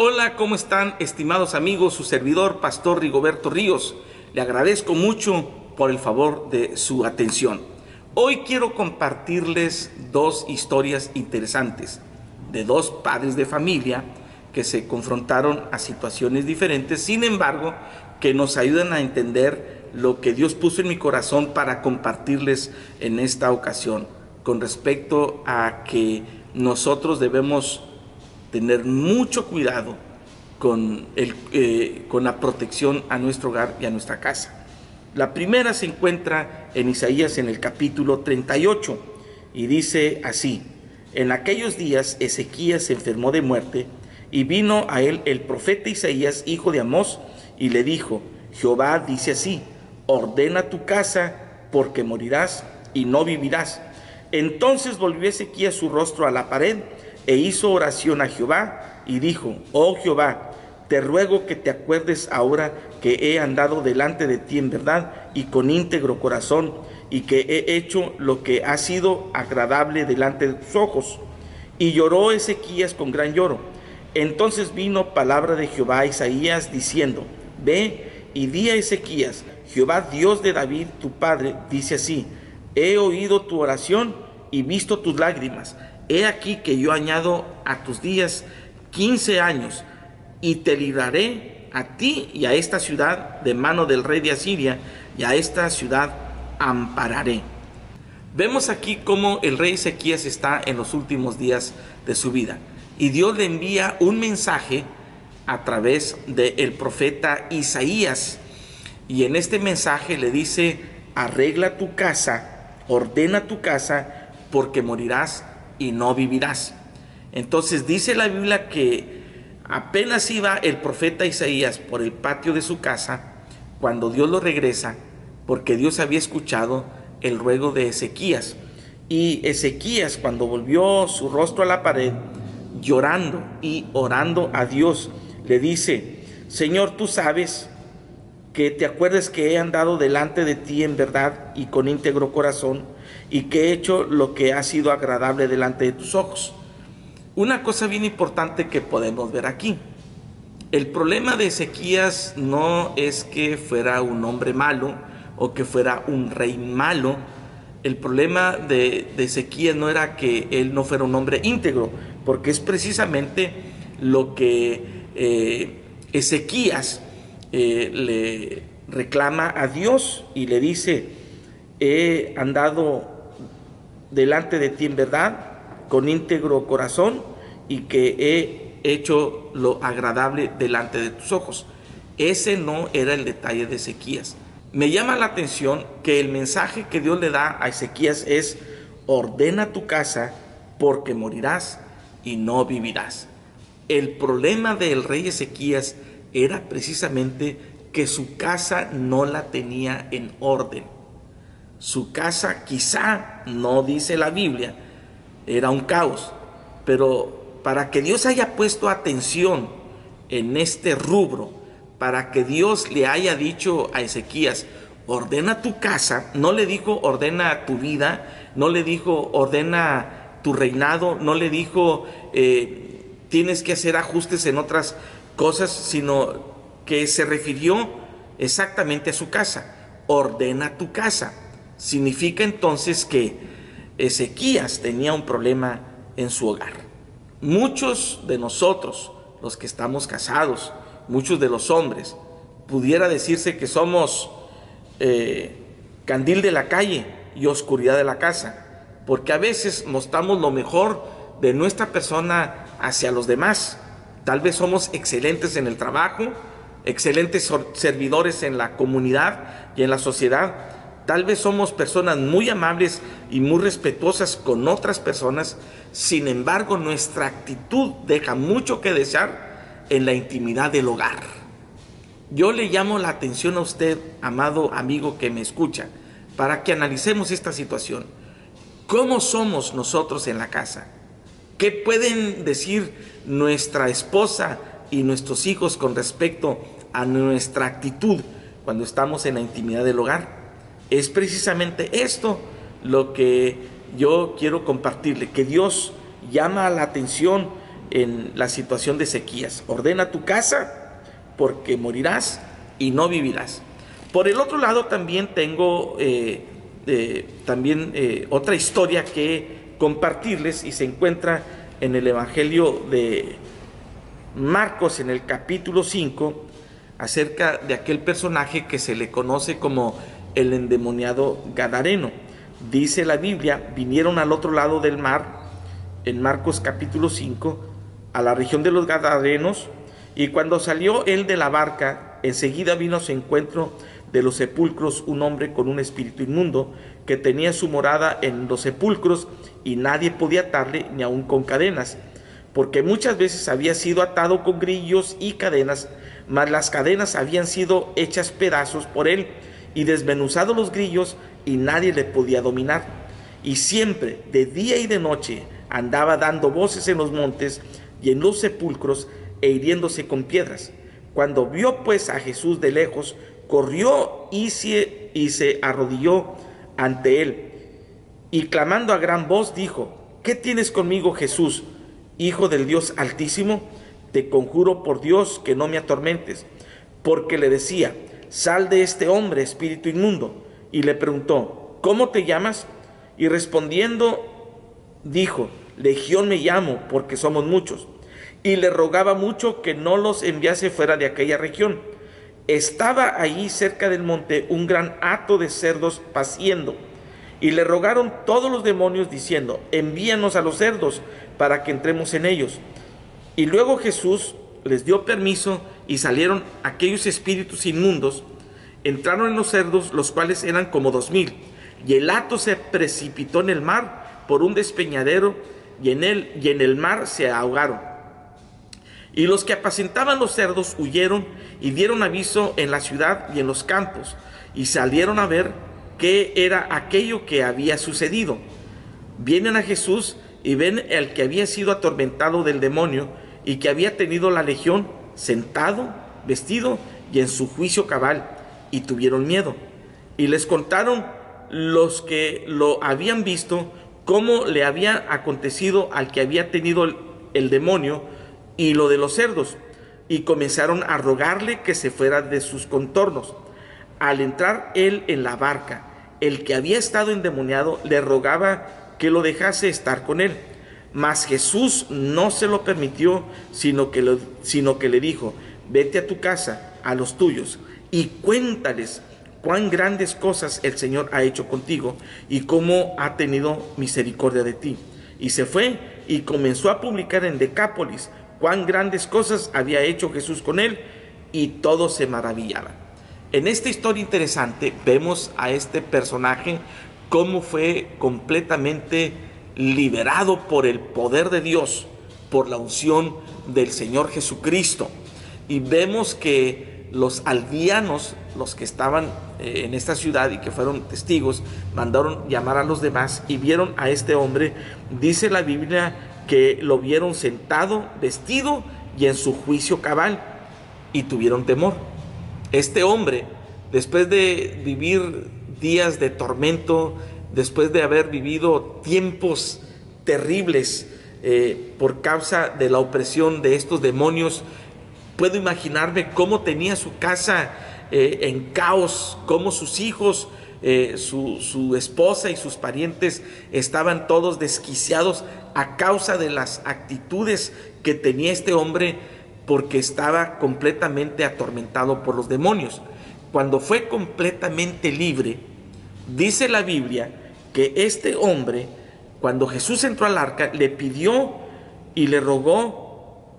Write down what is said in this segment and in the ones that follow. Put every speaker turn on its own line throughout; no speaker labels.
Hola, ¿cómo están estimados amigos? Su servidor, Pastor Rigoberto Ríos. Le agradezco mucho por el favor de su atención. Hoy quiero compartirles dos historias interesantes de dos padres de familia que se confrontaron a situaciones diferentes, sin embargo, que nos ayudan a entender lo que Dios puso en mi corazón para compartirles en esta ocasión, con respecto a que nosotros debemos tener mucho cuidado con, el, eh, con la protección a nuestro hogar y a nuestra casa. La primera se encuentra en Isaías en el capítulo 38 y dice así, en aquellos días Ezequías se enfermó de muerte y vino a él el profeta Isaías, hijo de Amós, y le dijo, Jehová dice así, ordena tu casa porque morirás y no vivirás. Entonces volvió Ezequías su rostro a la pared e hizo oración a Jehová y dijo, oh Jehová, te ruego que te acuerdes ahora que he andado delante de ti en verdad y con íntegro corazón y que he hecho lo que ha sido agradable delante de tus ojos. Y lloró Ezequías con gran lloro. Entonces vino palabra de Jehová a Isaías diciendo, ve y di a Ezequías, Jehová Dios de David, tu padre, dice así, he oído tu oración y visto tus lágrimas he aquí que yo añado a tus días quince años y te libraré a ti y a esta ciudad de mano del rey de Asiria y a esta ciudad ampararé. Vemos aquí cómo el rey Ezequías está en los últimos días de su vida y Dios le envía un mensaje a través del profeta Isaías y en este mensaje le dice arregla tu casa, ordena tu casa porque morirás y no vivirás. Entonces dice la Biblia que apenas iba el profeta Isaías por el patio de su casa, cuando Dios lo regresa, porque Dios había escuchado el ruego de Ezequías. Y Ezequías, cuando volvió su rostro a la pared, llorando y orando a Dios, le dice, Señor, tú sabes que te acuerdes que he andado delante de ti en verdad y con íntegro corazón y que he hecho lo que ha sido agradable delante de tus ojos. Una cosa bien importante que podemos ver aquí. El problema de Ezequías no es que fuera un hombre malo o que fuera un rey malo. El problema de, Ezequías no era que él no fuera un hombre íntegro, porque es precisamente lo que eh, Ezequías eh, le reclama a Dios y le dice, he andado delante de ti en verdad, con íntegro corazón, y que he hecho lo agradable delante de tus ojos. Ese no era el detalle de Ezequías. Me llama la atención que el mensaje que Dios le da a Ezequías es, ordena tu casa porque morirás y no vivirás. El problema del rey Ezequías era precisamente que su casa no la tenía en orden. Su casa quizá, no dice la Biblia, era un caos, pero para que Dios haya puesto atención en este rubro, para que Dios le haya dicho a Ezequías, ordena tu casa, no le dijo ordena tu vida, no le dijo ordena tu reinado, no le dijo eh, tienes que hacer ajustes en otras cosas, sino que se refirió exactamente a su casa, ordena tu casa. Significa entonces que Ezequías tenía un problema en su hogar. Muchos de nosotros, los que estamos casados, muchos de los hombres, pudiera decirse que somos eh, candil de la calle y oscuridad de la casa, porque a veces mostramos lo mejor de nuestra persona hacia los demás. Tal vez somos excelentes en el trabajo, excelentes servidores en la comunidad y en la sociedad. Tal vez somos personas muy amables y muy respetuosas con otras personas, sin embargo nuestra actitud deja mucho que desear en la intimidad del hogar. Yo le llamo la atención a usted, amado amigo que me escucha, para que analicemos esta situación. ¿Cómo somos nosotros en la casa? ¿Qué pueden decir nuestra esposa y nuestros hijos con respecto a nuestra actitud cuando estamos en la intimidad del hogar? Es precisamente esto lo que yo quiero compartirle, que Dios llama la atención en la situación de sequías. Ordena tu casa porque morirás y no vivirás. Por el otro lado también tengo eh, eh, también eh, otra historia que compartirles y se encuentra en el Evangelio de Marcos en el capítulo 5 acerca de aquel personaje que se le conoce como el endemoniado Gadareno. Dice la Biblia, vinieron al otro lado del mar, en Marcos capítulo 5, a la región de los Gadarenos, y cuando salió él de la barca, enseguida vino a su encuentro de los sepulcros un hombre con un espíritu inmundo, que tenía su morada en los sepulcros y nadie podía atarle ni aun con cadenas, porque muchas veces había sido atado con grillos y cadenas, mas las cadenas habían sido hechas pedazos por él y desmenuzado los grillos y nadie le podía dominar. Y siempre, de día y de noche, andaba dando voces en los montes y en los sepulcros e hiriéndose con piedras. Cuando vio pues a Jesús de lejos, corrió y se, arrodilló ante él, y clamando a gran voz dijo, ¿qué tienes conmigo Jesús, Hijo del Dios Altísimo? Te conjuro por Dios que no me atormentes, porque le decía, sal de este hombre, espíritu inmundo, y le preguntó, ¿cómo te llamas? Y respondiendo, dijo, Legión me llamo, porque somos muchos. Y le rogaba mucho que no los enviase fuera de aquella región. Estaba allí cerca del monte un gran hato de cerdos paciendo, y le rogaron todos los demonios diciendo, envíanos a los cerdos para que entremos en ellos. Y luego Jesús les dio permiso y salieron aquellos espíritus inmundos, entraron en los cerdos, los cuales eran como dos mil, y el hato se precipitó en el mar por un despeñadero, y en él y en el mar se ahogaron. Y los que apacentaban los cerdos huyeron y dieron aviso en la ciudad y en los campos, y salieron a ver qué era aquello que había sucedido. Vienen a Jesús y ven al que había sido atormentado del demonio y que había tenido la legión sentado, vestido y en su juicio cabal, y tuvieron miedo. Y les contaron los que lo habían visto cómo le había acontecido al que había tenido el, el demonio, y lo de los cerdos, y comenzaron a rogarle que se fuera de sus contornos. Al entrar él en la barca, el que había estado endemoniado le rogaba que lo dejase estar con él. Mas Jesús no se lo permitió, sino que, lo, sino que le dijo, vete a tu casa, a los tuyos, y cuéntales cuán grandes cosas el Señor ha hecho contigo y cómo ha tenido misericordia de ti. Y se fue y comenzó a publicar en Decápolis cuán grandes cosas había hecho Jesús con él y todos se maravillaban. En esta historia interesante vemos a este personaje cómo fue completamente liberado por el poder de Dios, por la unción del Señor Jesucristo. Y vemos que los aldeanos, los que estaban eh, en esta ciudad y que fueron testigos, mandaron llamar a los demás y vieron a este hombre, dice la Biblia que lo vieron sentado, vestido y en su juicio cabal y tuvieron temor. Este hombre, después de vivir días de tormento, después de haber vivido tiempos terribles eh, por causa de la opresión de estos demonios, puedo imaginarme cómo tenía su casa eh, en caos, cómo sus hijos eh, su, esposa y sus parientes estaban todos desquiciados a causa de las actitudes que tenía este hombre porque estaba completamente atormentado por los demonios. Cuando fue completamente libre, dice la Biblia que este hombre, cuando Jesús entró al arca, le pidió y le rogó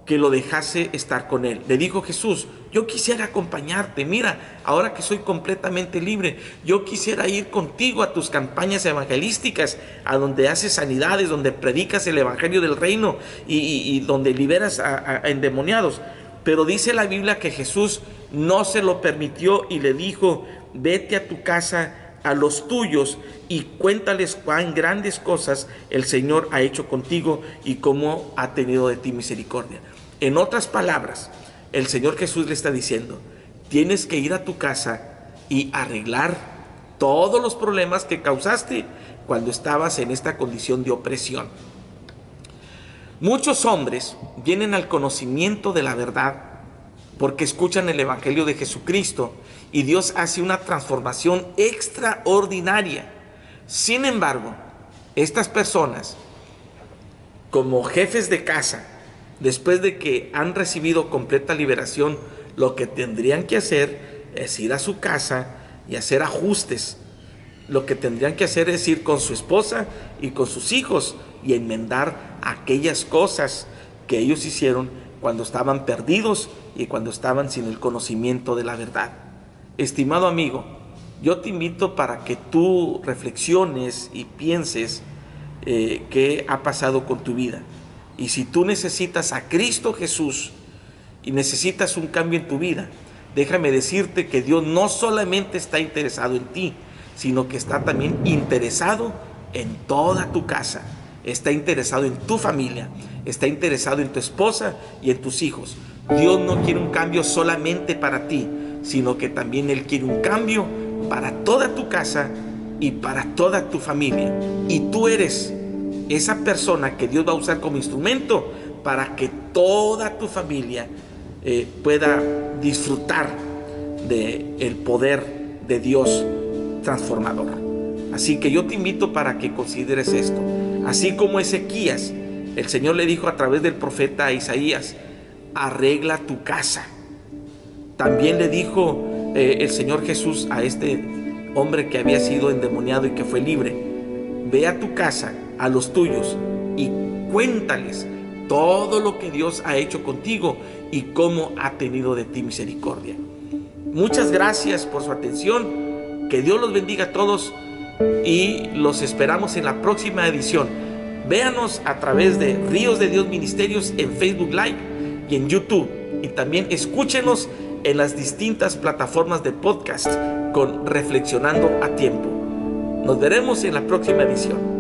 que lo dejase estar con él. Le dijo Jesús, yo quisiera acompañarte, mira, ahora que soy completamente libre, yo quisiera ir contigo a tus campañas evangelísticas, a donde haces sanidades, donde predicas el Evangelio del Reino y, donde liberas a endemoniados. Pero dice la Biblia que Jesús no se lo permitió y le dijo, vete a tu casa a los tuyos y cuéntales cuán grandes cosas el Señor ha hecho contigo y cómo ha tenido de ti misericordia. En otras palabras, el Señor Jesús le está diciendo, tienes que ir a tu casa y arreglar todos los problemas que causaste cuando estabas en esta condición de opresión. Muchos hombres vienen al conocimiento de la verdad porque escuchan el Evangelio de Jesucristo y Dios hace una transformación extraordinaria. Sin embargo, estas personas, como jefes de casa, después de que han recibido completa liberación, lo que tendrían que hacer es ir a su casa y hacer ajustes. Lo que tendrían que hacer es ir con su esposa y con sus hijos y enmendar aquellas cosas que ellos hicieron cuando estaban perdidos y cuando estaban sin el conocimiento de la verdad. Estimado amigo, yo te invito para que tú reflexiones y pienses eh, qué ha pasado con tu vida. Y si tú necesitas a Cristo Jesús y necesitas un cambio en tu vida, déjame decirte que Dios no solamente está interesado en ti, sino que está también interesado en toda tu casa está interesado en tu familia, está interesado en tu esposa y en tus hijos. Dios no quiere un cambio solamente para ti, sino que también Él quiere un cambio para toda tu casa y para toda tu familia. Y tú eres esa persona que Dios va a usar como instrumento para que toda tu familia eh, pueda disfrutar del el poder de Dios transformador. Así que yo te invito para que consideres esto. Así como Ezequías, el Señor le dijo a través del profeta Isaías, arregla tu casa. También le dijo eh, el Señor Jesús a este hombre que había sido endemoniado y que fue libre, ve a tu casa, a los tuyos, y cuéntales todo lo que Dios ha hecho contigo y cómo ha tenido de ti misericordia. Muchas gracias por su atención. Que Dios los bendiga a todos y los esperamos en la próxima edición. Véanos a través de Ríos de Dios Ministerios en Facebook Live y en YouTube. Y también escúchenos en las distintas plataformas de podcast con Reflexionando a Tiempo. Nos veremos en la próxima edición.